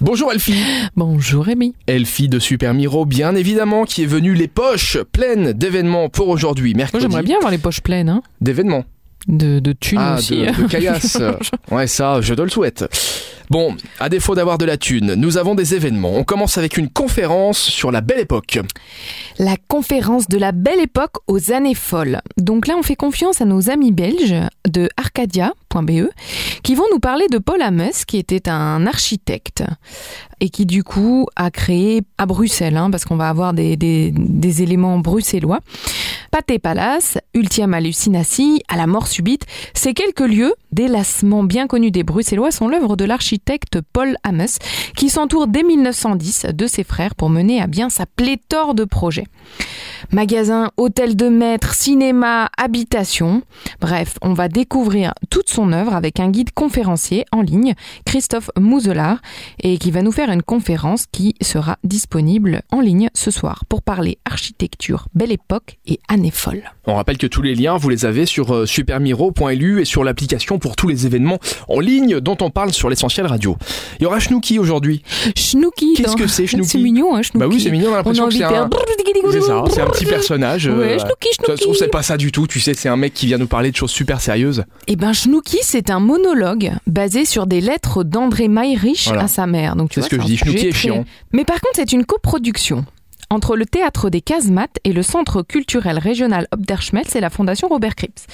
Bonjour Elfie Bonjour Rémi. Elfie de Super Miro, bien évidemment, qui est venue les poches pleines d'événements pour aujourd'hui, Moi mercredi. j'aimerais bien avoir les poches pleines, hein. D'événements. De, de thunes Ah, aussi. de, de caillasse. Ouais, ça, je te le souhaite. Bon, à défaut d'avoir de la thune, nous avons des événements. On commence avec une conférence sur la belle époque. La conférence de la belle époque aux années folles. Donc là, on fait confiance à nos amis belges de arcadia.be qui vont nous parler de Paul Amos, qui était un architecte et qui du coup a créé à Bruxelles, hein, parce qu'on va avoir des, éléments bruxellois. Pâté Palace, Ultium Hallucinatie, à la mort subite, ces quelques lieux d'élassement bien connus des Bruxellois sont l'œuvre de l'architecte Paul Amos, qui s'entoure dès 1910 de ses frères pour mener à bien sa pléthore de projets. Magasins, hôtels de maître, cinéma, habitation. Bref, on va découvrir toute son œuvre avec un guide conférencier en ligne, Christophe Mouzelard, et qui va nous faire une conférence qui sera disponible en ligne ce soir pour parler architecture, belle époque et années folles. On rappelle que tous les liens, vous les avez sur euh, supermiro.lu et sur l'application pour tous les événements en ligne dont on parle sur l'essentiel radio. Il y aura Schnooky aujourd'hui. Schnooky. Qu'est-ce dans- que c'est, Schnooky? C'est mignon, hein, Schnooky. Bah oui, c'est mignon, on a On a l'impression que envie c'est de faire... un... C'est ça, c'est un petit personnage. Ouais, euh, trouve, Schnooky. c'est pas ça du tout, tu sais, c'est un mec qui vient nous parler de choses super sérieuses. Eh ben, Schnooky, c'est un monologue basé sur des lettres d'André Mayrich Voilà. à sa mère. Donc, tu C'est ce que je dis, sujet Schnooky est très- chiant. Mais par contre, c'est une coproduction entre le théâtre des Casemates et le centre culturel régional Obderschmelz et la fondation Robert Cripps.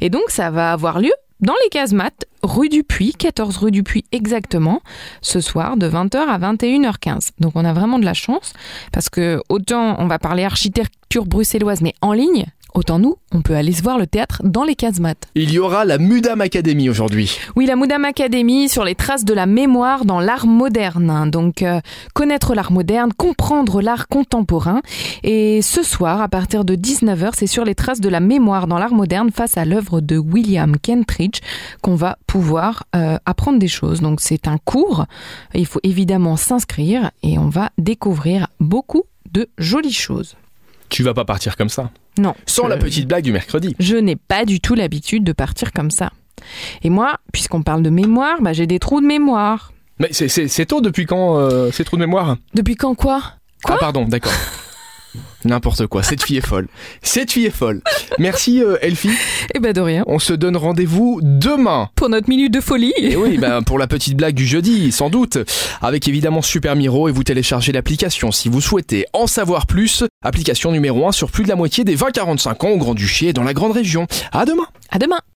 Et donc, ça va avoir lieu dans les Casemates, rue du Puy, 14 rue du Puy exactement, ce soir de 20h à 21h15. Donc, on a vraiment de la chance parce que autant on va parler architecture bruxelloise mais en ligne, autant nous, on peut aller se voir le théâtre dans les Casemates. Il y aura la Mudam Academy aujourd'hui. Oui, la Moudam Academy sur les traces de la mémoire dans l'art moderne. Donc, euh, connaître l'art moderne, comprendre l'art contemporain. Et ce soir, à partir de 19h, c'est sur les traces de la mémoire dans l'art moderne face à l'œuvre de William Kentridge qu'on va pouvoir euh, apprendre des choses. Donc, c'est un cours. Il faut évidemment s'inscrire et on va découvrir beaucoup de jolies choses. Tu vas pas partir comme ça. Non. Sans je- la petite blague du mercredi. je n'ai pas du tout l'habitude de partir comme ça. Et moi, puisqu'on parle de mémoire, bah, j'ai des trous de mémoire. Mais c'est- c'est c'est tôt depuis quand euh, ces trous de mémoire? Depuis quand quoi? Quoi? Ah pardon, d'accord. N'importe quoi, cette fille est folle. Cette fille est folle. Merci euh, Elfie. Eh ben de rien. On se donne rendez-vous demain. Pour notre minute de folie. Et oui, ben, pour la petite blague du jeudi, sans doute. Avec évidemment Super Miro et vous téléchargez l'application si vous souhaitez en savoir plus. Application numéro 1 sur plus de la moitié des 20-45 ans au Grand-Duché et dans la Grande Région. À demain À demain.